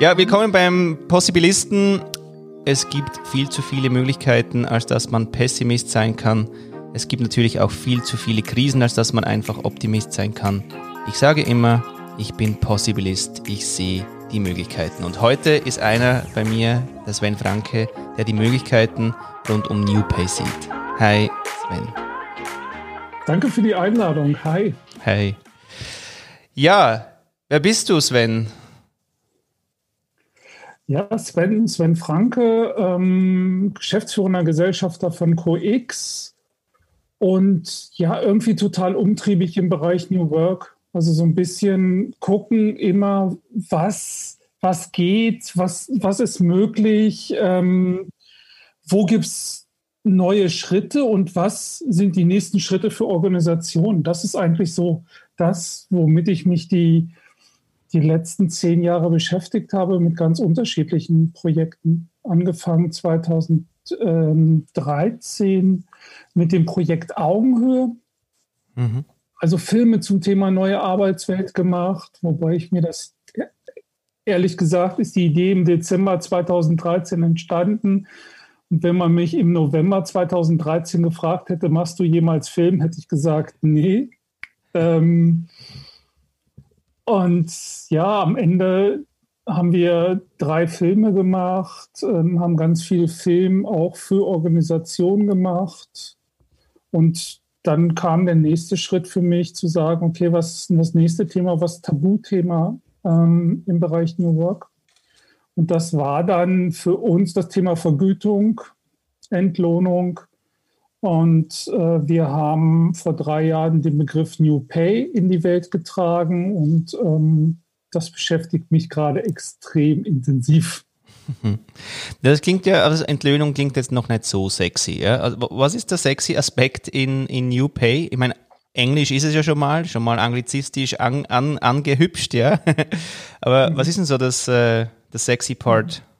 Ja, willkommen beim Possibilisten. Es gibt viel zu viele Möglichkeiten, als dass man Pessimist sein kann. Es gibt natürlich auch viel zu viele Krisen, als dass man einfach Optimist sein kann. Ich sage immer, ich bin Possibilist, ich sehe die Möglichkeiten. Und heute ist einer bei mir, der Sven Franke, der die Möglichkeiten rund um New Pay sieht. Hi, Sven. Danke für die Einladung. Hi. Hi. Ja, wer bist du, Sven? Ja, Sven, Sven Franke, ähm, geschäftsführender Gesellschafter von CoX und ja, irgendwie total umtriebig im Bereich New Work. Also so ein bisschen gucken immer, was, was geht, was, was ist möglich, ähm, wo gibt es neue Schritte und was sind die nächsten Schritte für Organisationen. Das ist eigentlich so das, womit ich mich die die letzten zehn Jahre beschäftigt habe mit ganz unterschiedlichen Projekten. Angefangen 2013 mit dem Projekt Augenhöhe. Mhm. Also Filme zum Thema neue Arbeitswelt gemacht, wobei ich mir das, ehrlich gesagt, ist die Idee im Dezember 2013 entstanden. Und wenn man mich im November 2013 gefragt hätte, machst du jemals Film, hätte ich gesagt, nee. Ähm, und ja, am Ende haben wir drei Filme gemacht, ähm, haben ganz viel Film auch für Organisationen gemacht. Und dann kam der nächste Schritt für mich zu sagen, okay, was ist denn das nächste Thema, was Tabuthema ähm, im Bereich New Work? Und das war dann für uns das Thema Vergütung, Entlohnung und äh, wir haben vor drei Jahren den Begriff New Pay in die Welt getragen und ähm, das beschäftigt mich gerade extrem intensiv. Das klingt ja, also Entlöhnung klingt jetzt noch nicht so sexy. Ja? Also, was ist der sexy Aspekt in, in New Pay? Ich meine, Englisch ist es ja schon mal, schon mal anglizistisch an, an, angehübscht, ja. Aber mhm. was ist denn so das, äh, das sexy Part? Mhm.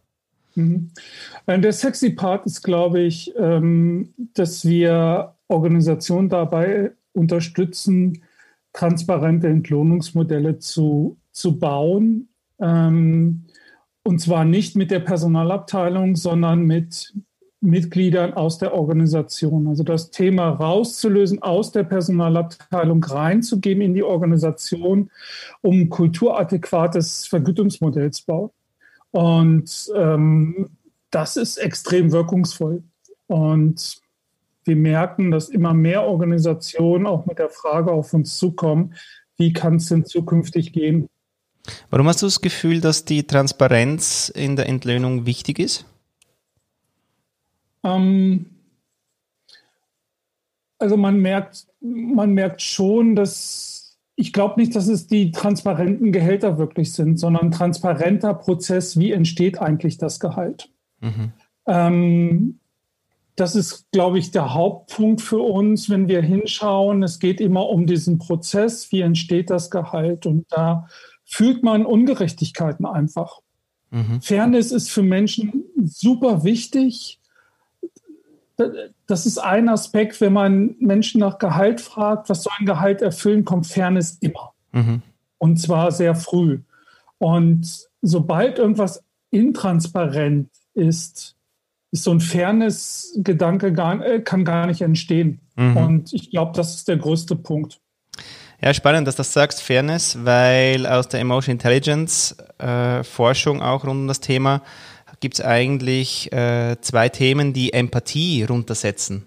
Äh, der sexy Part ist, glaube ich, ähm, dass wir Organisationen dabei unterstützen, transparente Entlohnungsmodelle zu, zu bauen. Ähm, und zwar nicht mit der Personalabteilung, sondern mit Mitgliedern aus der Organisation. Also das Thema rauszulösen, aus der Personalabteilung reinzugeben in die Organisation, um kulturadäquates Vergütungsmodell zu bauen. Und ähm, das ist extrem wirkungsvoll. Und wir merken, dass immer mehr Organisationen auch mit der Frage auf uns zukommen, wie kann es denn zukünftig gehen? Warum hast du das Gefühl, dass die Transparenz in der Entlöhnung wichtig ist? Ähm, also man merkt, man merkt schon, dass ich glaube nicht, dass es die transparenten Gehälter wirklich sind, sondern ein transparenter Prozess, wie entsteht eigentlich das Gehalt. Mhm. Ähm, das ist, glaube ich, der Hauptpunkt für uns, wenn wir hinschauen. Es geht immer um diesen Prozess, wie entsteht das Gehalt. Und da fühlt man Ungerechtigkeiten einfach. Mhm. Fairness ist für Menschen super wichtig. Das ist ein Aspekt, wenn man Menschen nach Gehalt fragt, was soll ein Gehalt erfüllen, kommt Fairness immer. Mhm. Und zwar sehr früh. Und sobald irgendwas intransparent ist, ist so ein Fairness-Gedanke gar, äh, kann gar nicht entstehen. Mhm. Und ich glaube, das ist der größte Punkt. Ja, spannend, dass du das sagst, Fairness, weil aus der Emotion Intelligence äh, Forschung auch rund um das Thema gibt es eigentlich äh, zwei Themen, die Empathie runtersetzen.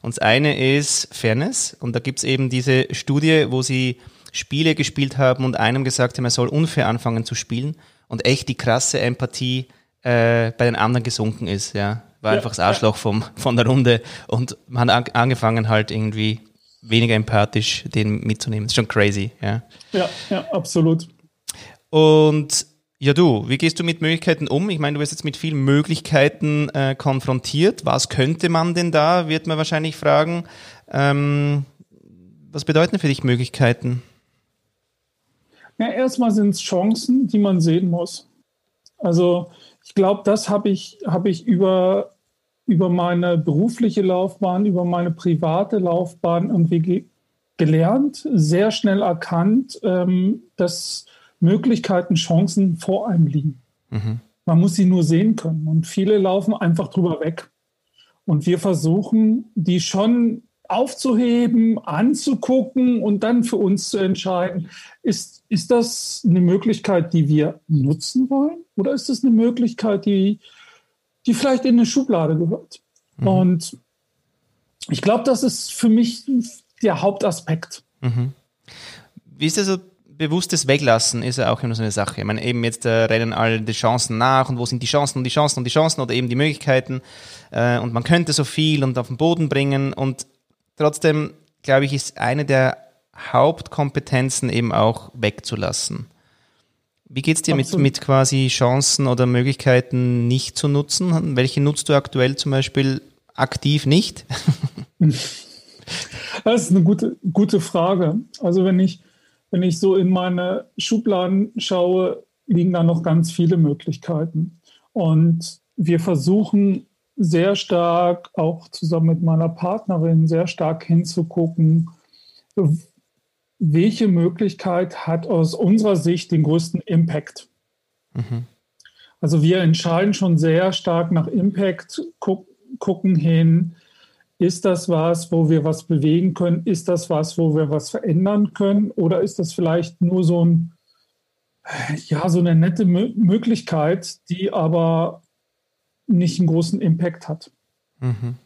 Und das eine ist Fairness und da gibt es eben diese Studie, wo sie Spiele gespielt haben und einem gesagt haben, er soll unfair anfangen zu spielen und echt die krasse Empathie äh, bei den anderen gesunken ist, ja. War ja, einfach das Arschloch vom, von der Runde und man hat angefangen halt irgendwie weniger empathisch den mitzunehmen. Das ist schon crazy, ja. Ja, ja, absolut. Und ja, du, wie gehst du mit Möglichkeiten um? Ich meine, du wirst jetzt mit vielen Möglichkeiten äh, konfrontiert. Was könnte man denn da, wird man wahrscheinlich fragen. Ähm, was bedeuten für dich Möglichkeiten? Ja, erstmal sind es Chancen, die man sehen muss. Also ich glaube, das habe ich, hab ich über, über meine berufliche Laufbahn, über meine private Laufbahn irgendwie ge gelernt, sehr schnell erkannt, ähm, dass Möglichkeiten, Chancen vor einem liegen. Mhm. Man muss sie nur sehen können. Und viele laufen einfach drüber weg. Und wir versuchen, die schon aufzuheben, anzugucken und dann für uns zu entscheiden, ist, ist das eine Möglichkeit, die wir nutzen wollen? Oder ist das eine Möglichkeit, die, die vielleicht in eine Schublade gehört? Mhm. Und ich glaube, das ist für mich der Hauptaspekt. Mhm. Wie ist das so bewusstes Weglassen ist ja auch immer so eine Sache. Ich meine, eben jetzt äh, rennen alle die Chancen nach und wo sind die Chancen und die Chancen und die Chancen oder eben die Möglichkeiten äh, und man könnte so viel und auf den Boden bringen und trotzdem, glaube ich, ist eine der Hauptkompetenzen eben auch wegzulassen. Wie geht es dir mit, mit quasi Chancen oder Möglichkeiten nicht zu nutzen? Welche nutzt du aktuell zum Beispiel aktiv nicht? das ist eine gute, gute Frage. Also wenn ich wenn ich so in meine Schubladen schaue, liegen da noch ganz viele Möglichkeiten. Und wir versuchen sehr stark, auch zusammen mit meiner Partnerin, sehr stark hinzugucken, welche Möglichkeit hat aus unserer Sicht den größten Impact. Mhm. Also wir entscheiden schon sehr stark nach Impact, gucken hin, ist das was, wo wir was bewegen können? Ist das was, wo wir was verändern können? Oder ist das vielleicht nur so ein, ja, so eine nette M Möglichkeit, die aber nicht einen großen Impact hat? Mhm.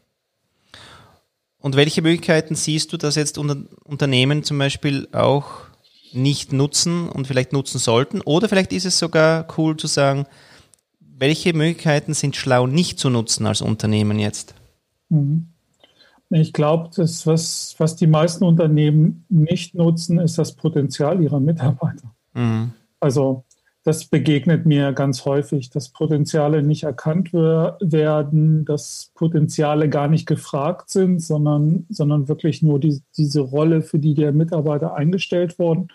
Und welche Möglichkeiten siehst du, dass jetzt unter Unternehmen zum Beispiel auch nicht nutzen und vielleicht nutzen sollten? Oder vielleicht ist es sogar cool zu sagen, welche Möglichkeiten sind schlau nicht zu nutzen als Unternehmen jetzt? Mhm. Ich glaube, das, was, was die meisten Unternehmen nicht nutzen, ist das Potenzial ihrer Mitarbeiter. Mhm. Also das begegnet mir ganz häufig, dass Potenziale nicht erkannt werden, dass Potenziale gar nicht gefragt sind, sondern, sondern wirklich nur die, diese Rolle, für die der Mitarbeiter eingestellt worden.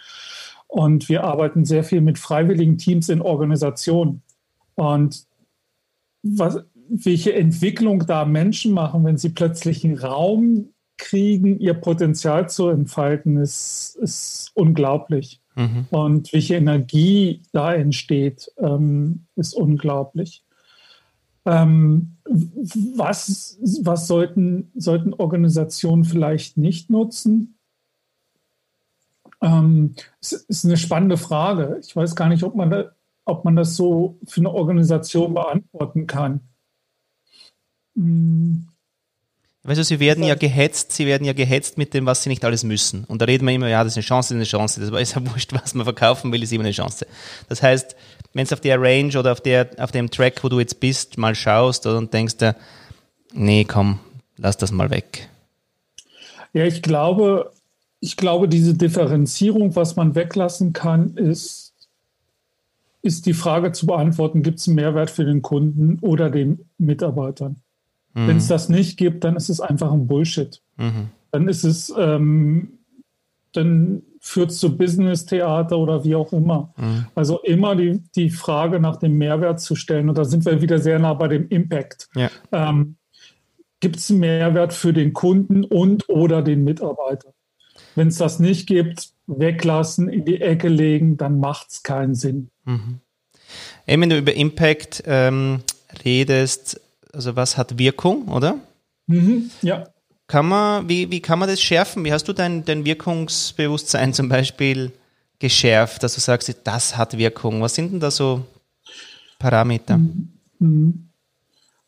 Und wir arbeiten sehr viel mit freiwilligen Teams in Organisationen. Und was, welche Entwicklung da Menschen machen, wenn sie plötzlich einen Raum kriegen, ihr Potenzial zu entfalten, ist, ist unglaublich. Mhm. Und welche Energie da entsteht, ähm, ist unglaublich. Ähm, was was sollten, sollten Organisationen vielleicht nicht nutzen? Ähm, es ist eine spannende Frage. Ich weiß gar nicht, ob man, da, ob man das so für eine Organisation beantworten kann. Weißt du, sie werden ja gehetzt, sie werden ja gehetzt mit dem, was sie nicht alles müssen. Und da reden wir immer, ja, das ist eine Chance, das ist eine Chance. Das ist ja wurscht, was man verkaufen will, ist immer eine Chance. Das heißt, wenn es auf der Range oder auf, der, auf dem Track, wo du jetzt bist, mal schaust und denkst nee, komm, lass das mal weg. Ja, ich glaube, ich glaube, diese Differenzierung, was man weglassen kann, ist, ist die Frage zu beantworten, gibt es einen Mehrwert für den Kunden oder den Mitarbeitern? Mhm. Wenn es das nicht gibt, dann ist es einfach ein Bullshit. Mhm. Dann ist es, ähm, dann führt es zu Business-Theater oder wie auch immer. Mhm. Also immer die, die Frage nach dem Mehrwert zu stellen. Und da sind wir wieder sehr nah bei dem Impact. Ja. Ähm, gibt es einen Mehrwert für den Kunden und oder den Mitarbeiter? Wenn es das nicht gibt, weglassen, in die Ecke legen, dann macht es keinen Sinn. Mhm. Eben, wenn du über Impact ähm, redest, also was hat Wirkung, oder? Mhm, ja. Kann man, wie, wie kann man das schärfen? Wie hast du dein, dein Wirkungsbewusstsein zum Beispiel geschärft, dass du sagst, das hat Wirkung? Was sind denn da so Parameter? Mhm. mhm.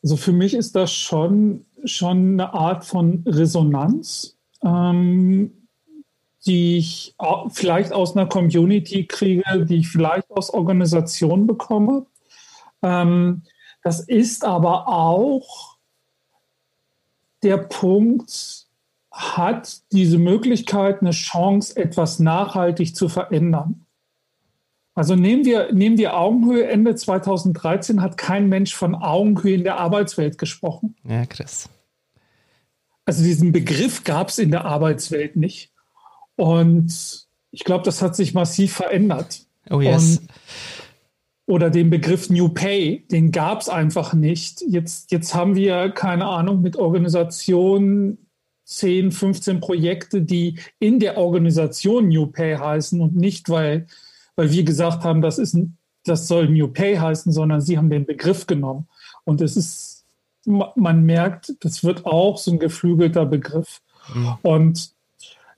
Also für mich ist das schon, schon eine Art von Resonanz, ähm, die ich vielleicht aus einer Community kriege, die ich vielleicht aus Organisationen bekomme. Ähm, das ist aber auch der Punkt, hat diese Möglichkeit, eine Chance, etwas nachhaltig zu verändern. Also nehmen wir, nehmen wir Augenhöhe. Ende 2013 hat kein Mensch von Augenhöhe in der Arbeitswelt gesprochen. Ja, krass. Also diesen Begriff gab es in der Arbeitswelt nicht. Und ich glaube, das hat sich massiv verändert. Oh yes. Und oder den Begriff New Pay, den gab es einfach nicht. Jetzt, jetzt haben wir, keine Ahnung, mit Organisationen 10, 15 Projekte, die in der Organisation New Pay heißen und nicht, weil, weil wir gesagt haben, das ist ein das soll New Pay heißen, sondern sie haben den Begriff genommen. Und es ist, man merkt, das wird auch so ein geflügelter Begriff. Mhm. Und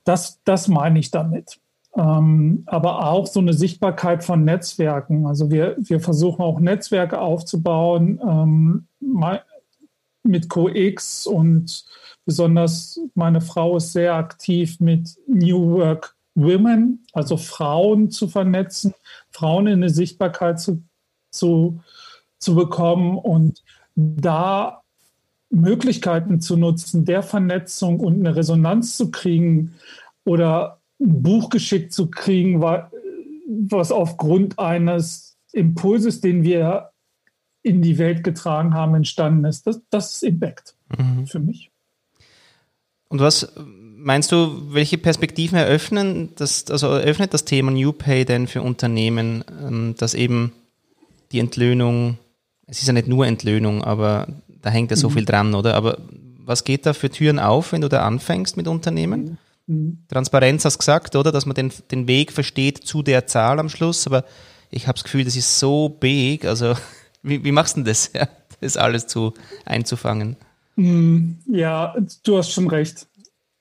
das, das meine ich damit. Ähm, aber auch so eine Sichtbarkeit von Netzwerken. Also wir, wir versuchen auch Netzwerke aufzubauen ähm, mit CoX und besonders meine Frau ist sehr aktiv mit New Work Women, also Frauen zu vernetzen, Frauen in eine Sichtbarkeit zu, zu, zu bekommen und da Möglichkeiten zu nutzen, der Vernetzung und eine Resonanz zu kriegen oder ein Buch geschickt zu kriegen, was aufgrund eines Impulses, den wir in die Welt getragen haben, entstanden ist. Das, das ist Impact mhm. für mich. Und was meinst du, welche Perspektiven eröffnen das, also eröffnet das Thema New Pay denn für Unternehmen, ähm, dass eben die Entlöhnung, es ist ja nicht nur Entlöhnung, aber da hängt ja so mhm. viel dran, oder? Aber was geht da für Türen auf, wenn du da anfängst mit Unternehmen? Mhm. Transparenz hast du gesagt, oder? Dass man den, den Weg versteht zu der Zahl am Schluss, aber ich habe das Gefühl, das ist so big. Also, wie, wie machst du denn das, das alles zu, einzufangen? Mhm. Ja, du hast schon recht.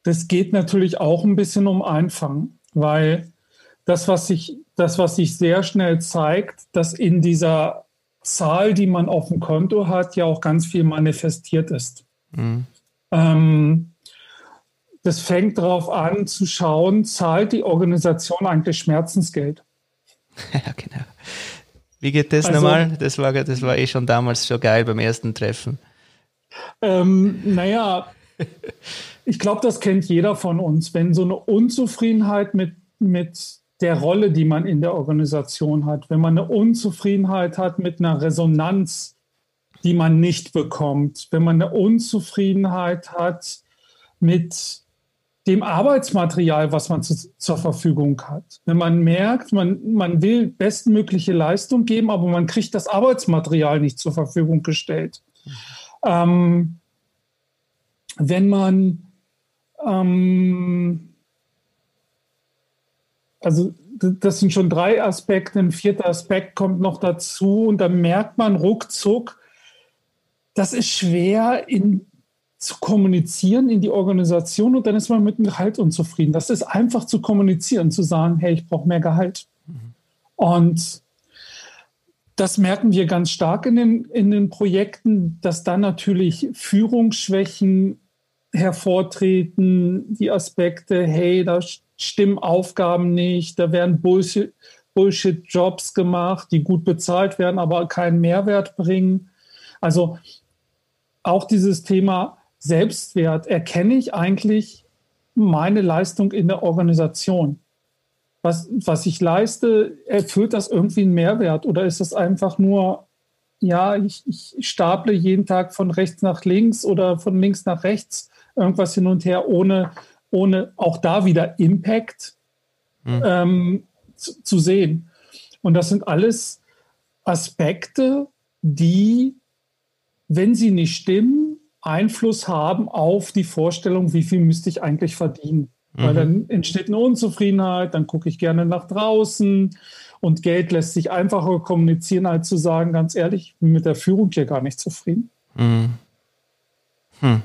Das geht natürlich auch ein bisschen um Einfang, weil das, was sich, das, was sich sehr schnell zeigt, dass in dieser Zahl, die man auf dem Konto hat, ja auch ganz viel manifestiert ist. Mhm. Ähm, das fängt darauf an zu schauen, zahlt die Organisation eigentlich Schmerzensgeld? Ja, genau. Wie geht das also, nochmal? Das war, das war eh schon damals schon geil beim ersten Treffen. Ähm, naja, ich glaube, das kennt jeder von uns. Wenn so eine Unzufriedenheit mit, mit der Rolle, die man in der Organisation hat, wenn man eine Unzufriedenheit hat mit einer Resonanz, die man nicht bekommt, wenn man eine Unzufriedenheit hat mit dem Arbeitsmaterial, was man zu, zur Verfügung hat. Wenn man merkt, man, man will bestmögliche Leistung geben, aber man kriegt das Arbeitsmaterial nicht zur Verfügung gestellt. Ähm, wenn man ähm, also das sind schon drei Aspekte. Ein vierter Aspekt kommt noch dazu und dann merkt man ruckzuck, das ist schwer in, zu kommunizieren in die Organisation und dann ist man mit dem Gehalt unzufrieden. Das ist einfach zu kommunizieren, zu sagen, hey, ich brauche mehr Gehalt. Mhm. Und das merken wir ganz stark in den, in den Projekten, dass dann natürlich Führungsschwächen hervortreten, die Aspekte, hey, da stimmen Aufgaben nicht, da werden Bullshit, Bullshit-Jobs gemacht, die gut bezahlt werden, aber keinen Mehrwert bringen. Also auch dieses Thema Selbstwert, erkenne ich eigentlich meine Leistung in der Organisation? Was, was ich leiste, erfüllt das irgendwie einen Mehrwert oder ist das einfach nur, ja, ich, ich staple jeden Tag von rechts nach links oder von links nach rechts irgendwas hin und her, ohne, ohne auch da wieder Impact mhm. ähm, zu, zu sehen. Und das sind alles Aspekte, die, wenn sie nicht stimmen, Einfluss haben auf die Vorstellung, wie viel müsste ich eigentlich verdienen. Mhm. Weil dann entsteht eine Unzufriedenheit, dann gucke ich gerne nach draußen und Geld lässt sich einfacher kommunizieren, als zu sagen, ganz ehrlich, ich bin mit der Führung hier gar nicht zufrieden. Mhm. Hm.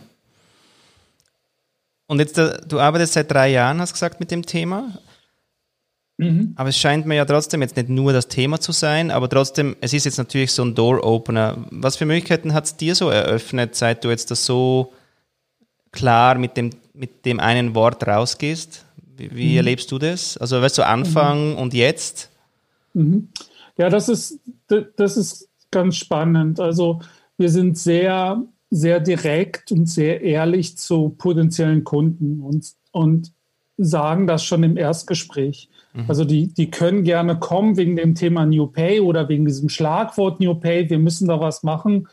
Und jetzt, äh, du arbeitest seit drei Jahren, hast gesagt, mit dem Thema. Mhm. Aber es scheint mir ja trotzdem jetzt nicht nur das Thema zu sein, aber trotzdem, es ist jetzt natürlich so ein Door-Opener. Was für Möglichkeiten hat es dir so eröffnet, seit du jetzt das so klar mit dem, mit dem einen Wort rausgehst? Wie, wie mhm. erlebst du das? Also, weißt du, Anfang mhm. und jetzt? Mhm. Ja, das ist, das ist ganz spannend. Also, wir sind sehr sehr direkt und sehr ehrlich zu potenziellen Kunden und, und sagen das schon im Erstgespräch. Mhm. Also die, die können gerne kommen wegen dem Thema New Pay oder wegen diesem Schlagwort New Pay. Wir müssen da was machen.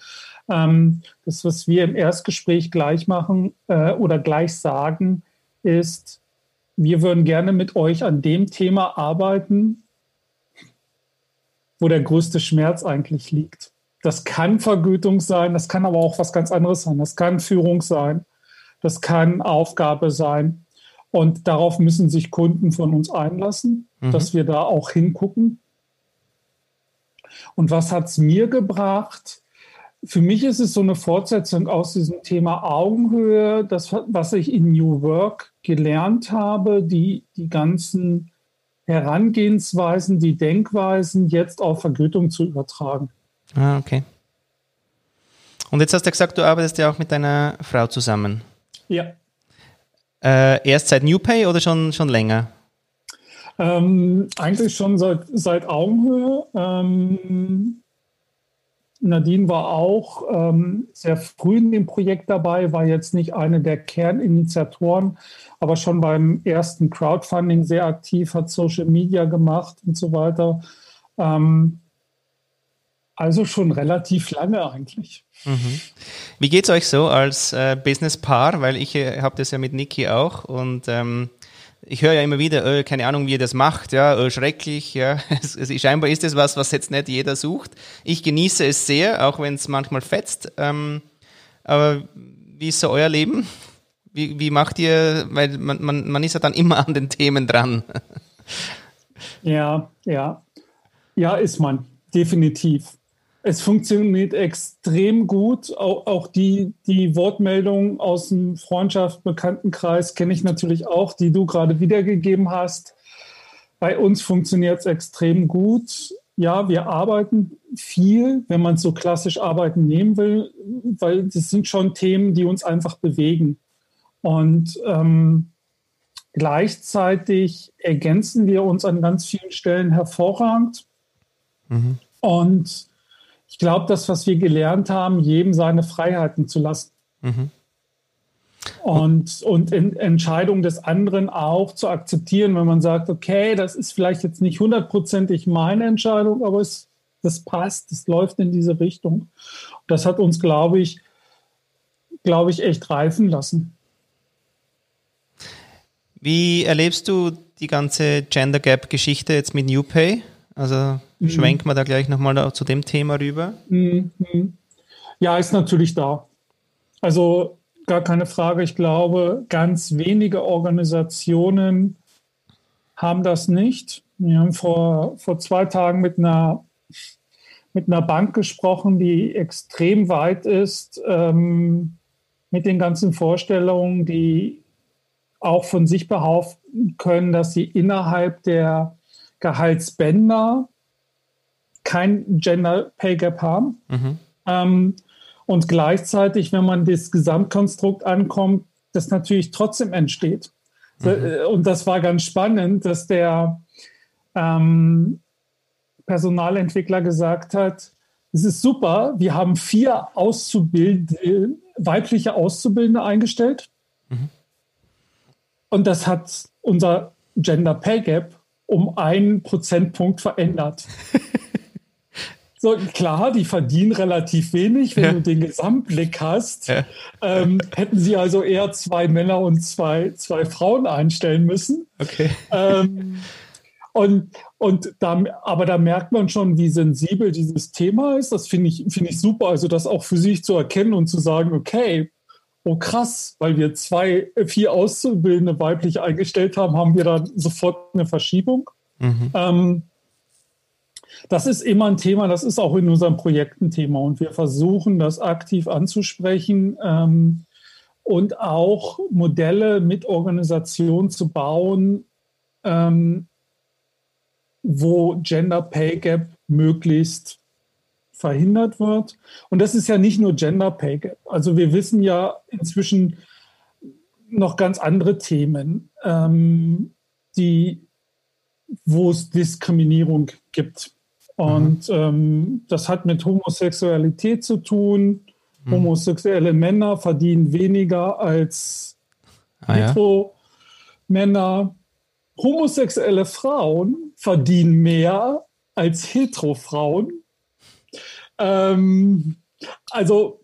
Ähm, das, was wir im Erstgespräch gleich machen äh, oder gleich sagen, ist, wir würden gerne mit euch an dem Thema arbeiten, wo der größte Schmerz eigentlich liegt. Das kann Vergütung sein, das kann aber auch was ganz anderes sein. Das kann Führung sein, das kann Aufgabe sein. Und darauf müssen sich Kunden von uns einlassen, mhm. dass wir da auch hingucken. Und was hat es mir gebracht? Für mich ist es so eine Fortsetzung aus diesem Thema Augenhöhe, das, was ich in New Work gelernt habe, die, die ganzen Herangehensweisen, die Denkweisen jetzt auf Vergütung zu übertragen. Ah, okay. Und jetzt hast du gesagt, du arbeitest ja auch mit deiner Frau zusammen. Ja. Äh, erst seit NewPay oder schon, schon länger? Ähm, eigentlich schon seit, seit Augenhöhe. Ähm, Nadine war auch ähm, sehr früh in dem Projekt dabei, war jetzt nicht eine der Kerninitiatoren, aber schon beim ersten Crowdfunding sehr aktiv, hat Social Media gemacht und so weiter. Ähm, also schon relativ lange eigentlich. Mhm. Wie geht es euch so als äh, Business-Paar? Weil ich äh, habe das ja mit Niki auch und ähm, ich höre ja immer wieder, äh, keine Ahnung, wie ihr das macht, ja, äh, schrecklich, ja. Es, es, scheinbar ist es was, was jetzt nicht jeder sucht. Ich genieße es sehr, auch wenn es manchmal fetzt. Ähm, aber wie ist so euer Leben? Wie, wie macht ihr, weil man, man, man ist ja dann immer an den Themen dran. Ja, ja. Ja, ist man, definitiv. Es funktioniert extrem gut. Auch, auch die, die Wortmeldung aus dem Freundschaft-Bekanntenkreis kenne ich natürlich auch, die du gerade wiedergegeben hast. Bei uns funktioniert es extrem gut. Ja, wir arbeiten viel, wenn man so klassisch arbeiten nehmen will, weil das sind schon Themen, die uns einfach bewegen. Und ähm, gleichzeitig ergänzen wir uns an ganz vielen Stellen hervorragend. Mhm. Und ich glaube, das, was wir gelernt haben, jedem seine Freiheiten zu lassen. Mhm. Und, und Entscheidungen des anderen auch zu akzeptieren, wenn man sagt, okay, das ist vielleicht jetzt nicht hundertprozentig meine Entscheidung, aber es, das passt, es läuft in diese Richtung. Das hat uns, glaube ich, glaube ich, echt reifen lassen. Wie erlebst du die ganze Gender Gap Geschichte jetzt mit NewPay? Also mhm. schwenken wir da gleich nochmal zu dem Thema rüber. Mhm. Ja, ist natürlich da. Also gar keine Frage. Ich glaube, ganz wenige Organisationen haben das nicht. Wir haben vor, vor zwei Tagen mit einer, mit einer Bank gesprochen, die extrem weit ist ähm, mit den ganzen Vorstellungen, die auch von sich behaupten können, dass sie innerhalb der Gehaltsbänder kein Gender Pay Gap haben. Mhm. Ähm, und gleichzeitig, wenn man das Gesamtkonstrukt ankommt, das natürlich trotzdem entsteht. Mhm. Äh, und das war ganz spannend, dass der ähm, Personalentwickler gesagt hat, es ist super, wir haben vier Auszubildende, weibliche Auszubildende eingestellt. Mhm. Und das hat unser Gender Pay Gap um einen Prozentpunkt verändert. so, klar, die verdienen relativ wenig, wenn ja. du den Gesamtblick hast. Ja. Ähm, hätten sie also eher zwei Männer und zwei, zwei Frauen einstellen müssen. Okay. Ähm, und, und da, aber da merkt man schon, wie sensibel dieses Thema ist. Das finde ich, finde ich super. Also das auch für sich zu erkennen und zu sagen, okay, oh krass, weil wir zwei, äh, vier Auszubildende weiblich eingestellt haben, haben wir dann sofort eine Verschiebung. Mhm. Ähm, das ist immer ein Thema, das ist auch in unseren Projekten Thema und wir versuchen das aktiv anzusprechen ähm, und auch Modelle mit Organisationen zu bauen, ähm, wo Gender Pay Gap möglichst verhindert wird. Und das ist ja nicht nur Gender Pay Gap. Also wir wissen ja inzwischen noch ganz andere Themen, ähm, die, wo es Diskriminierung gibt. Und mhm. ähm, das hat mit Homosexualität zu tun. Mhm. Homosexuelle Männer verdienen weniger als ah, Hetero-Männer. Homosexuelle Frauen verdienen mehr als Hetero-Frauen. Ähm, also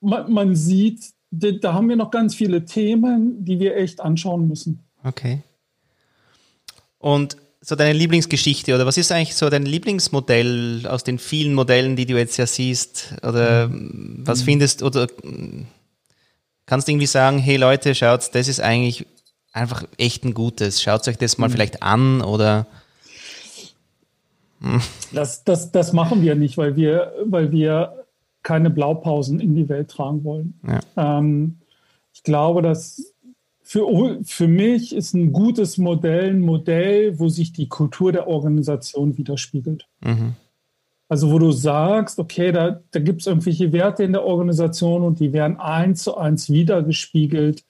man, man sieht, da haben wir noch ganz viele Themen, die wir echt anschauen müssen. Okay. Und so deine Lieblingsgeschichte oder was ist eigentlich so dein Lieblingsmodell aus den vielen Modellen, die du jetzt ja siehst? Oder mhm. was findest oder kannst du irgendwie sagen, hey Leute, schaut, das ist eigentlich einfach echt ein gutes. Schaut euch das mal mhm. vielleicht an oder. Das, das, das machen wir nicht, weil wir, weil wir keine Blaupausen in die Welt tragen wollen. Ja. Ähm, ich glaube, dass für, für mich ist ein gutes Modell ein Modell, wo sich die Kultur der Organisation widerspiegelt. Mhm. Also wo du sagst, okay, da, da gibt es irgendwelche Werte in der Organisation und die werden eins zu eins wiedergespiegelt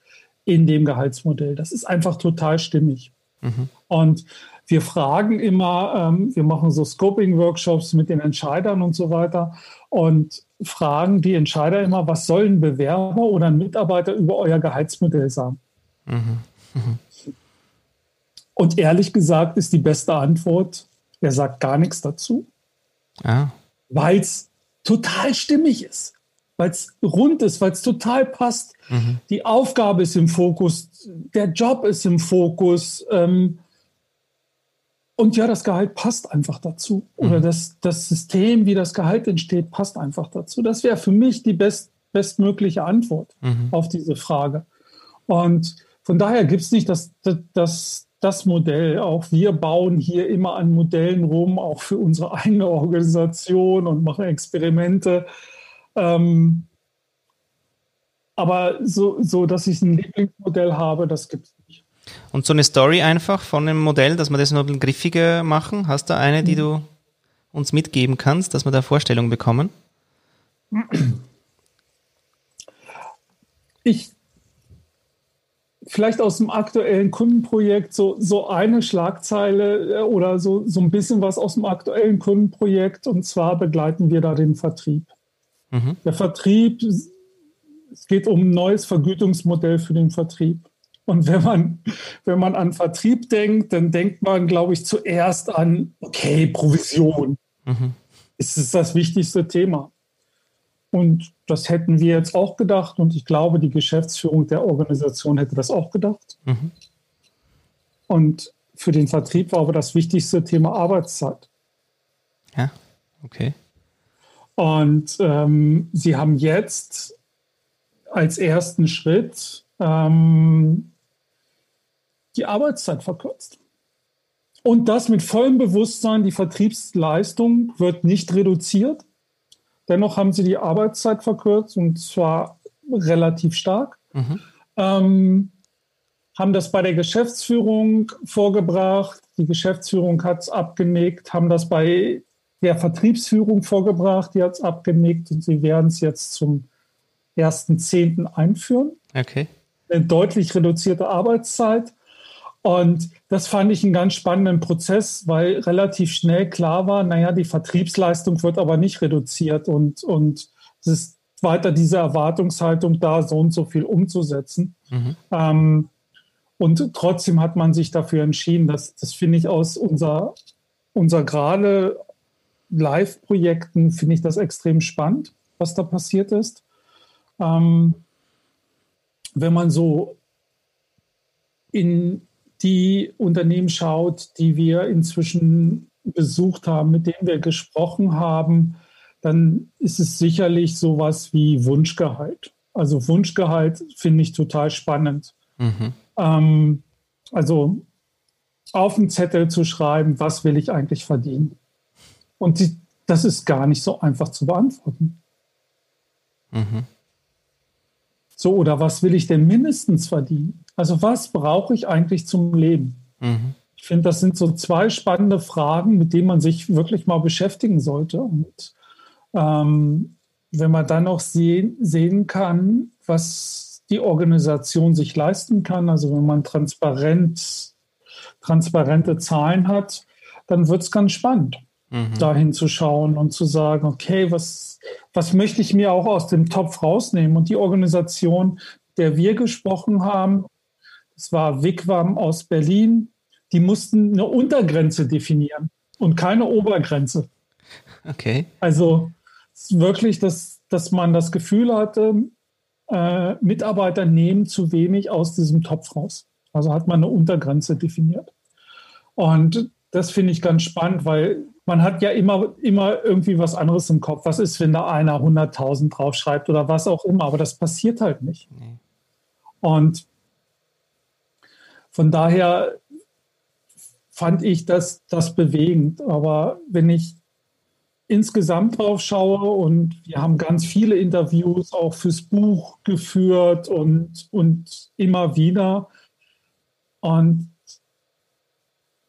in dem Gehaltsmodell. Das ist einfach total stimmig. Mhm. Und wir fragen immer, ähm, wir machen so Scoping-Workshops mit den Entscheidern und so weiter und fragen die Entscheider immer, was soll ein Bewerber oder ein Mitarbeiter über euer Gehaltsmodell sagen? Mhm. Mhm. Und ehrlich gesagt ist die beste Antwort, er sagt gar nichts dazu. Ah. Weil es total stimmig ist, weil es rund ist, weil es total passt. Mhm. Die Aufgabe ist im Fokus, der Job ist im Fokus. Ähm, und ja, das Gehalt passt einfach dazu. Oder mhm. das, das System, wie das Gehalt entsteht, passt einfach dazu. Das wäre für mich die best, bestmögliche Antwort mhm. auf diese Frage. Und von daher gibt es nicht das, das, das, Modell. Auch wir bauen hier immer an Modellen rum, auch für unsere eigene Organisation und machen Experimente. Ähm, aber so, so, dass ich ein Lieblingsmodell habe, das gibt es. Und so eine Story einfach von dem Modell, dass wir das noch ein bisschen griffiger machen. Hast du eine, die mhm. du uns mitgeben kannst, dass wir da Vorstellungen bekommen? Ich vielleicht aus dem aktuellen Kundenprojekt so, so eine Schlagzeile äh, oder so, so ein bisschen was aus dem aktuellen Kundenprojekt. Und zwar begleiten wir da den Vertrieb. Mhm. Der Vertrieb, es geht um ein neues Vergütungsmodell für den Vertrieb. Und wenn man, wenn man an Vertrieb denkt, dann denkt man, glaube ich, zuerst an, okay, Provision. Mhm. Es ist das wichtigste Thema. Und das hätten wir jetzt auch gedacht und ich glaube, die Geschäftsführung der Organisation hätte das auch gedacht. Mhm. Und für den Vertrieb war aber das wichtigste Thema Arbeitszeit. Ja, okay. Und ähm, sie haben jetzt als ersten Schritt ähm, die Arbeitszeit verkürzt. Und das mit vollem Bewusstsein, die Vertriebsleistung wird nicht reduziert, Dennoch haben sie die Arbeitszeit verkürzt und zwar relativ stark. Mhm. Ähm, haben das bei der Geschäftsführung vorgebracht. Die Geschäftsführung hat es abgenickt, haben das bei der Vertriebsführung vorgebracht, die hat es abgenickt und sie werden es jetzt zum 1.10. einführen. Okay. Eine deutlich reduzierte Arbeitszeit. Und das fand ich einen ganz spannenden Prozess, weil relativ schnell klar war, naja, die Vertriebsleistung wird aber nicht reduziert und, und es ist weiter diese Erwartungshaltung da, so und so viel umzusetzen. Mhm. Ähm, und trotzdem hat man sich dafür entschieden, dass das finde ich aus unser, unser gerade Live-Projekten, finde ich das extrem spannend, was da passiert ist. Ähm, wenn man so in die Unternehmen schaut, die wir inzwischen besucht haben, mit denen wir gesprochen haben, dann ist es sicherlich sowas wie Wunschgehalt. Also Wunschgehalt finde ich total spannend. Mhm. Ähm, also auf den Zettel zu schreiben, was will ich eigentlich verdienen? Und die, das ist gar nicht so einfach zu beantworten. Mhm. So, oder was will ich denn mindestens verdienen? Also was brauche ich eigentlich zum Leben? Mhm. Ich finde, das sind so zwei spannende Fragen, mit denen man sich wirklich mal beschäftigen sollte. Und ähm, wenn man dann noch sehen, sehen kann, was die Organisation sich leisten kann, also wenn man transparent, transparente Zahlen hat, dann wird es ganz spannend, mhm. dahin zu schauen und zu sagen, okay, was, was möchte ich mir auch aus dem Topf rausnehmen? Und die Organisation, der wir gesprochen haben, es war Wigwam aus Berlin, die mussten eine Untergrenze definieren und keine Obergrenze. Okay. Also wirklich, dass, dass man das Gefühl hatte, äh, Mitarbeiter nehmen zu wenig aus diesem Topf raus. Also hat man eine Untergrenze definiert. Und das finde ich ganz spannend, weil man hat ja immer, immer irgendwie was anderes im Kopf. Was ist, wenn da einer 100.000 draufschreibt oder was auch immer? Aber das passiert halt nicht. Nee. Und von daher fand ich das, das bewegend. Aber wenn ich insgesamt drauf schaue und wir haben ganz viele Interviews auch fürs Buch geführt und, und immer wieder. Und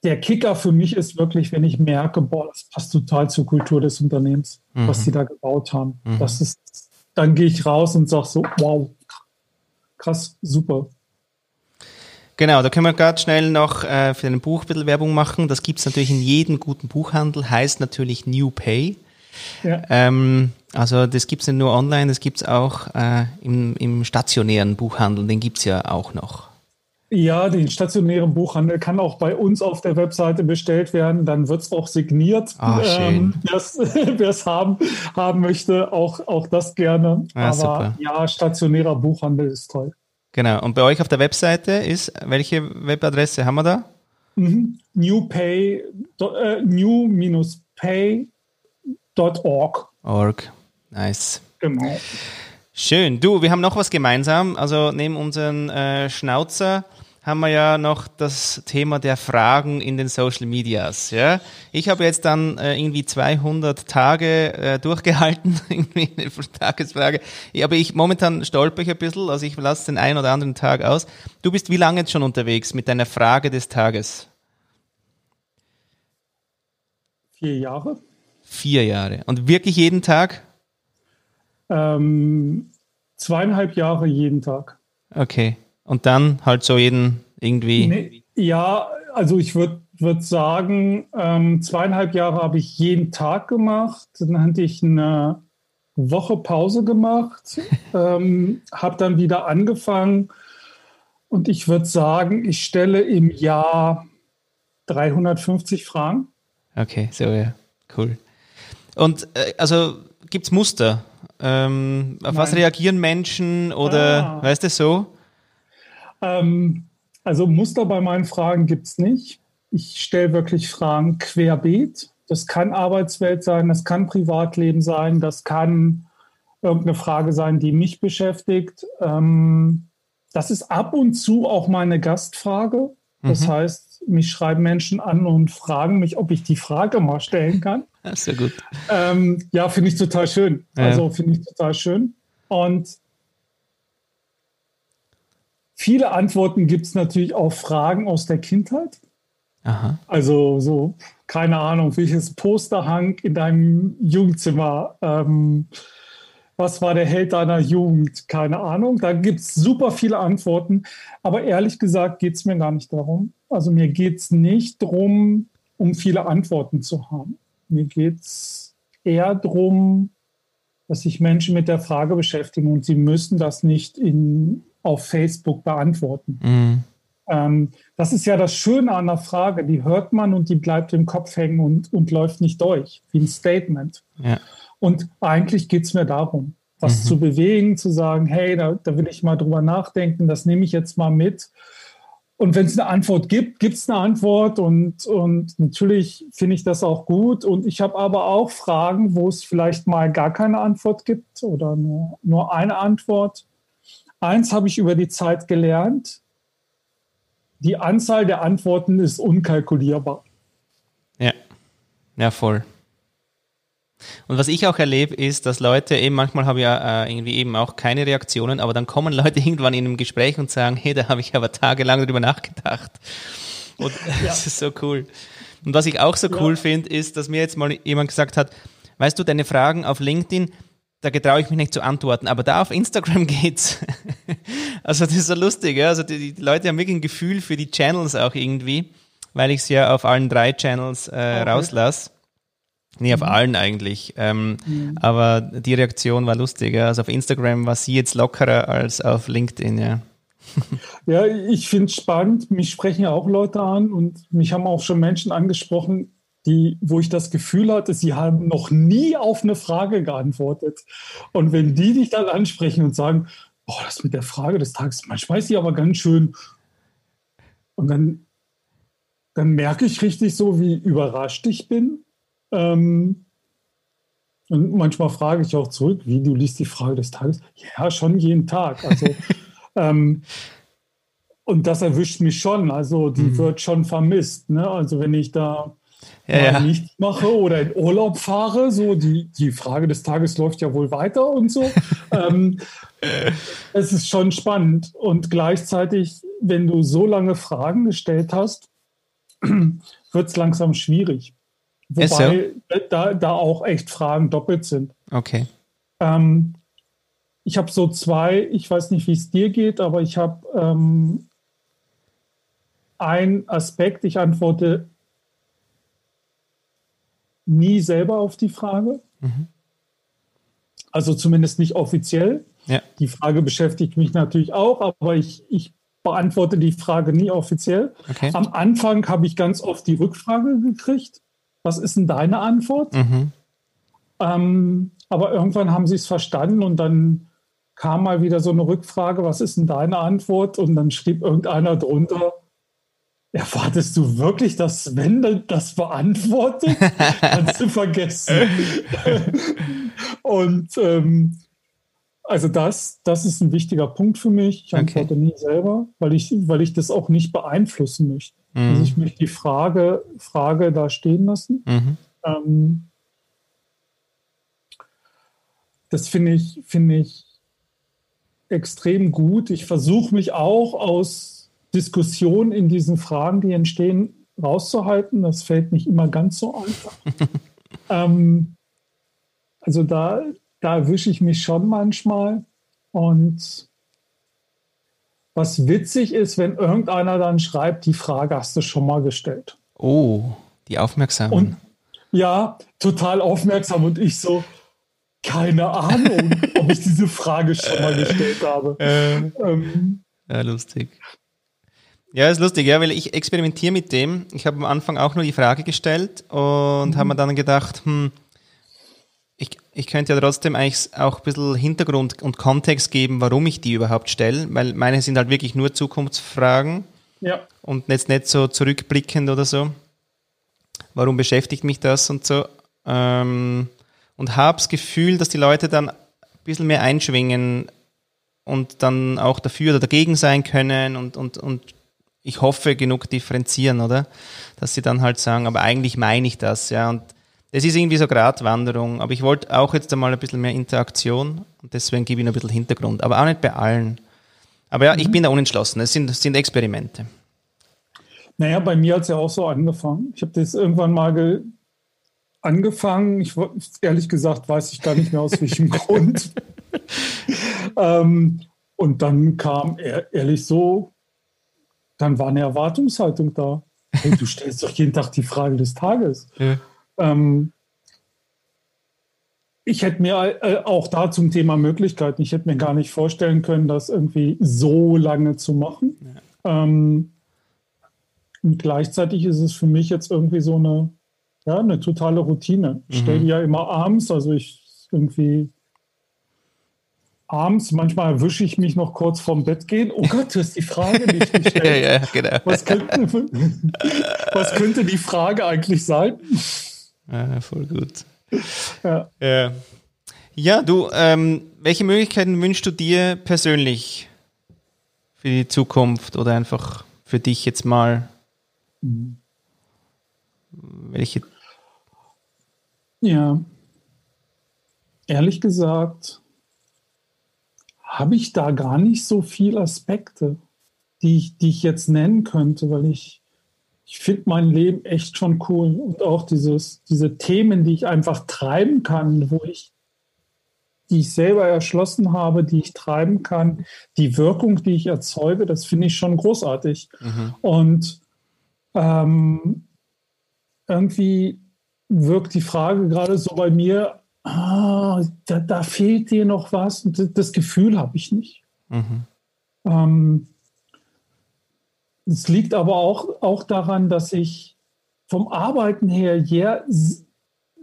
der Kicker für mich ist wirklich, wenn ich merke, boah, das passt total zur Kultur des Unternehmens, mhm. was sie da gebaut haben. Mhm. Das ist, dann gehe ich raus und sage so, wow, krass, super. Genau, da können wir gerade schnell noch äh, für ein Buch ein bisschen Werbung machen. Das gibt es natürlich in jedem guten Buchhandel, heißt natürlich New Pay. Ja. Ähm, also das gibt es nicht nur online, das gibt es auch äh, im, im stationären Buchhandel, den gibt es ja auch noch. Ja, den stationären Buchhandel kann auch bei uns auf der Webseite bestellt werden. Dann wird es auch signiert. Ah, ähm, Wer es haben, haben möchte, auch, auch das gerne. Ah, Aber super. ja, stationärer Buchhandel ist toll. Genau. Und bei euch auf der Webseite ist, welche Webadresse haben wir da? Mhm. Newpay, äh, new-pay.org. Org. Nice. Genau. Schön. Du, wir haben noch was gemeinsam. Also neben unseren äh, Schnauzer haben wir ja noch das Thema der Fragen in den Social Medias. Ja? Ich habe jetzt dann äh, irgendwie 200 Tage äh, durchgehalten, irgendwie eine Tagesfrage. Aber ich momentan stolper ich ein bisschen, also ich lasse den einen oder anderen Tag aus. Du bist wie lange jetzt schon unterwegs mit deiner Frage des Tages? Vier Jahre. Vier Jahre. Und wirklich jeden Tag? Ähm, zweieinhalb Jahre jeden Tag. Okay. Und dann halt so jeden irgendwie. Nee, ja, also ich würde würd sagen, ähm, zweieinhalb Jahre habe ich jeden Tag gemacht. Dann hatte ich eine Woche Pause gemacht, ähm, habe dann wieder angefangen. Und ich würde sagen, ich stelle im Jahr 350 Fragen. Okay, so ja, cool. Und äh, also gibt es Muster? Ähm, auf Nein. was reagieren Menschen oder ah. weißt du so? Ähm, also Muster bei meinen Fragen gibt es nicht. Ich stelle wirklich Fragen querbeet. Das kann Arbeitswelt sein, das kann Privatleben sein, das kann irgendeine Frage sein, die mich beschäftigt. Ähm, das ist ab und zu auch meine Gastfrage. Das mhm. heißt, mich schreiben Menschen an und fragen mich, ob ich die Frage mal stellen kann. Sehr gut. Ähm, ja, finde ich total schön. Ja. Also finde ich total schön. Und Viele Antworten gibt es natürlich auf Fragen aus der Kindheit. Aha. Also so, keine Ahnung, welches Posterhang in deinem Jugendzimmer? Ähm, was war der Held deiner Jugend? Keine Ahnung. Da gibt es super viele Antworten. Aber ehrlich gesagt geht es mir gar nicht darum. Also mir geht es nicht darum, um viele Antworten zu haben. Mir geht es eher darum, dass sich Menschen mit der Frage beschäftigen und sie müssen das nicht in auf Facebook beantworten. Mhm. Ähm, das ist ja das Schöne an der Frage, die hört man und die bleibt im Kopf hängen und, und läuft nicht durch, wie ein Statement. Ja. Und eigentlich geht es mir darum, was mhm. zu bewegen, zu sagen, hey, da, da will ich mal drüber nachdenken, das nehme ich jetzt mal mit. Und wenn es eine Antwort gibt, gibt es eine Antwort und, und natürlich finde ich das auch gut. Und ich habe aber auch Fragen, wo es vielleicht mal gar keine Antwort gibt oder nur, nur eine Antwort. Eins habe ich über die Zeit gelernt. Die Anzahl der Antworten ist unkalkulierbar. Ja, ja, voll. Und was ich auch erlebe, ist, dass Leute eben, manchmal habe ich ja äh, irgendwie eben auch keine Reaktionen, aber dann kommen Leute irgendwann in einem Gespräch und sagen, hey, da habe ich aber tagelang drüber nachgedacht. Und ja. das ist so cool. Und was ich auch so cool ja. finde, ist, dass mir jetzt mal jemand gesagt hat, weißt du, deine Fragen auf LinkedIn, da getraue ich mich nicht zu antworten, aber da auf Instagram geht's. also das ist so lustig, ja? also die, die, Leute haben wirklich ein Gefühl für die Channels auch irgendwie, weil ich es ja auf allen drei Channels äh, okay. rauslasse. Nee, auf mhm. allen eigentlich. Ähm, mhm. Aber die Reaktion war lustig. Ja? Also auf Instagram war sie jetzt lockerer als auf LinkedIn, ja. Ja, ich finde es spannend. Mich sprechen ja auch Leute an und mich haben auch schon Menschen angesprochen, die, wo ich das Gefühl hatte, sie haben noch nie auf eine Frage geantwortet. Und wenn die dich dann ansprechen und sagen, boah, das mit der Frage des Tages, manchmal ist die aber ganz schön. Und dann, dann merke ich richtig so, wie überrascht ich bin. Ähm, und manchmal frage ich auch zurück, wie du liest die Frage des Tages. Ja, schon jeden Tag. Also, ähm, und das erwischt mich schon. Also die mhm. wird schon vermisst. Ne? Also wenn ich da ja, nichts mache oder in Urlaub fahre, so die, die Frage des Tages läuft ja wohl weiter und so. ähm, es ist schon spannend. Und gleichzeitig, wenn du so lange Fragen gestellt hast, wird es langsam schwierig. Wobei so? da, da auch echt Fragen doppelt sind. Okay. Ähm, ich habe so zwei, ich weiß nicht, wie es dir geht, aber ich habe ähm, einen Aspekt, ich antworte nie selber auf die Frage. Mhm. Also zumindest nicht offiziell. Ja. Die Frage beschäftigt mich natürlich auch, aber ich, ich beantworte die Frage nie offiziell. Okay. Am Anfang habe ich ganz oft die Rückfrage gekriegt. Was ist denn deine Antwort? Mhm. Ähm, aber irgendwann haben sie es verstanden und dann kam mal wieder so eine Rückfrage, was ist denn deine Antwort? Und dann schrieb irgendeiner drunter, Erwartest du wirklich, dass Sven das beantwortet? Kannst du vergessen. und ähm, also das, das ist ein wichtiger Punkt für mich. Ich antworte okay. nie selber, weil ich, weil ich das auch nicht beeinflussen möchte. Mhm. Also ich möchte die Frage, Frage da stehen lassen. Mhm. Ähm, das finde ich, finde ich extrem gut. Ich versuche mich auch aus Diskussion in diesen Fragen, die entstehen, rauszuhalten. Das fällt nicht immer ganz so einfach. ähm, also da, da erwische ich mich schon manchmal. Und was witzig ist, wenn irgendeiner dann schreibt, die Frage hast du schon mal gestellt. Oh, die Aufmerksamen. Und ja, total aufmerksam. Und ich so, keine Ahnung, ob ich diese Frage schon mal gestellt habe. Ähm, ähm, ja, lustig. Ja, ist lustig, ja, weil ich experimentiere mit dem. Ich habe am Anfang auch nur die Frage gestellt und mhm. habe mir dann gedacht, hm, ich, ich könnte ja trotzdem eigentlich auch ein bisschen Hintergrund und Kontext geben, warum ich die überhaupt stelle, weil meine sind halt wirklich nur Zukunftsfragen ja. und jetzt nicht so zurückblickend oder so. Warum beschäftigt mich das und so? Ähm, und habe das Gefühl, dass die Leute dann ein bisschen mehr einschwingen und dann auch dafür oder dagegen sein können und, und, und ich hoffe, genug differenzieren, oder? Dass sie dann halt sagen, aber eigentlich meine ich das, ja. Und das ist irgendwie so Gratwanderung. Aber ich wollte auch jetzt einmal ein bisschen mehr Interaktion und deswegen gebe ich noch ein bisschen Hintergrund. Aber auch nicht bei allen. Aber ja, mhm. ich bin da unentschlossen. Es sind, sind Experimente. Naja, bei mir hat es ja auch so angefangen. Ich habe das irgendwann mal angefangen. Ich ehrlich gesagt weiß ich gar nicht mehr aus welchem Grund. ähm, und dann kam ehrlich so dann war eine Erwartungshaltung da. Hey, du stellst doch jeden Tag die Frage des Tages. Ja. Ähm, ich hätte mir äh, auch da zum Thema Möglichkeiten, ich hätte mir gar nicht vorstellen können, das irgendwie so lange zu machen. Ja. Ähm, und gleichzeitig ist es für mich jetzt irgendwie so eine, ja, eine totale Routine. Ich stelle mhm. die ja immer abends, also ich irgendwie abends, manchmal erwische ich mich noch kurz vorm Bett gehen. Oh Gott, du hast die Frage nicht gestellt. ja, ja, genau. was, könnte, was könnte die Frage eigentlich sein? Ja, voll gut. Ja, ja. ja du, ähm, welche Möglichkeiten wünschst du dir persönlich für die Zukunft oder einfach für dich jetzt mal? Welche? Ja, ehrlich gesagt, habe ich da gar nicht so viele Aspekte, die ich, die ich jetzt nennen könnte, weil ich, ich finde mein Leben echt schon cool und auch dieses, diese Themen, die ich einfach treiben kann, wo ich, die ich selber erschlossen habe, die ich treiben kann, die Wirkung, die ich erzeuge, das finde ich schon großartig. Mhm. Und ähm, irgendwie wirkt die Frage gerade so bei mir, ah, da, da, fehlt dir noch was. Und das Gefühl habe ich nicht. Mhm. Ähm, es liegt aber auch, auch daran, dass ich vom Arbeiten her sehr,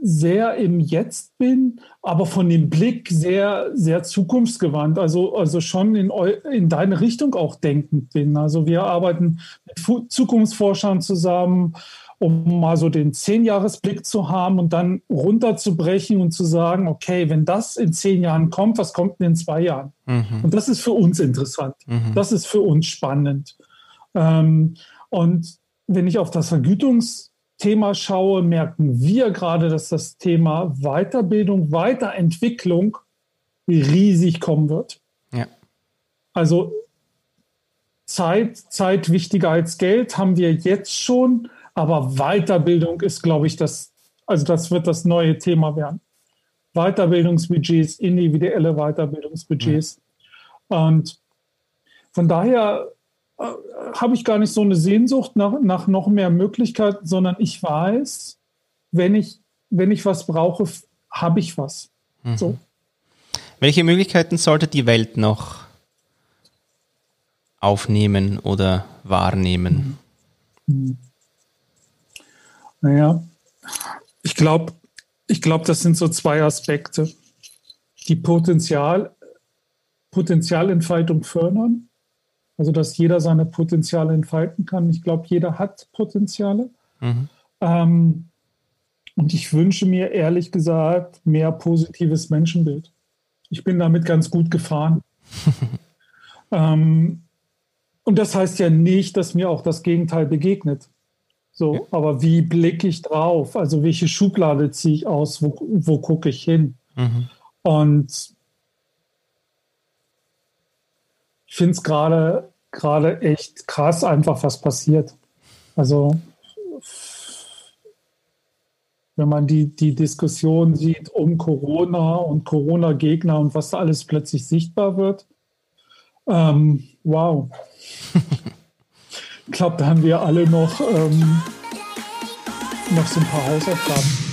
sehr im Jetzt bin, aber von dem Blick sehr, sehr zukunftsgewandt. Also, also schon in, in deine Richtung auch denkend bin. Also wir arbeiten mit Zukunftsforschern zusammen um mal so den Zehnjahresblick zu haben und dann runterzubrechen und zu sagen, okay, wenn das in zehn Jahren kommt, was kommt denn in zwei Jahren? Mhm. Und das ist für uns interessant. Mhm. Das ist für uns spannend. Ähm, und wenn ich auf das Vergütungsthema schaue, merken wir gerade, dass das Thema Weiterbildung, Weiterentwicklung riesig kommen wird. Ja. Also Zeit, Zeit wichtiger als Geld haben wir jetzt schon, aber Weiterbildung ist, glaube ich, das, also das wird das neue Thema werden. Weiterbildungsbudgets, individuelle Weiterbildungsbudgets. Ja. Und von daher äh, habe ich gar nicht so eine Sehnsucht nach, nach noch mehr Möglichkeiten, sondern ich weiß, wenn ich, wenn ich was brauche, habe ich was. Mhm. So. Welche Möglichkeiten sollte die Welt noch aufnehmen oder wahrnehmen? Mhm. Naja, ich glaube, ich glaube, das sind so zwei Aspekte. Die Potenzial, Potenzialentfaltung fördern, also dass jeder seine Potenziale entfalten kann. Ich glaube, jeder hat Potenziale. Mhm. Ähm, und ich wünsche mir ehrlich gesagt mehr positives Menschenbild. Ich bin damit ganz gut gefahren. ähm, und das heißt ja nicht, dass mir auch das Gegenteil begegnet. So, ja. aber wie blicke ich drauf? Also welche Schublade ziehe ich aus? Wo, wo gucke ich hin? Mhm. Und ich finde es gerade gerade echt krass, einfach was passiert. Also wenn man die, die Diskussion sieht um Corona und Corona-Gegner und was da alles plötzlich sichtbar wird, ähm, wow. ich glaube, da haben wir alle noch, ähm, noch so ein paar Hausaufgaben.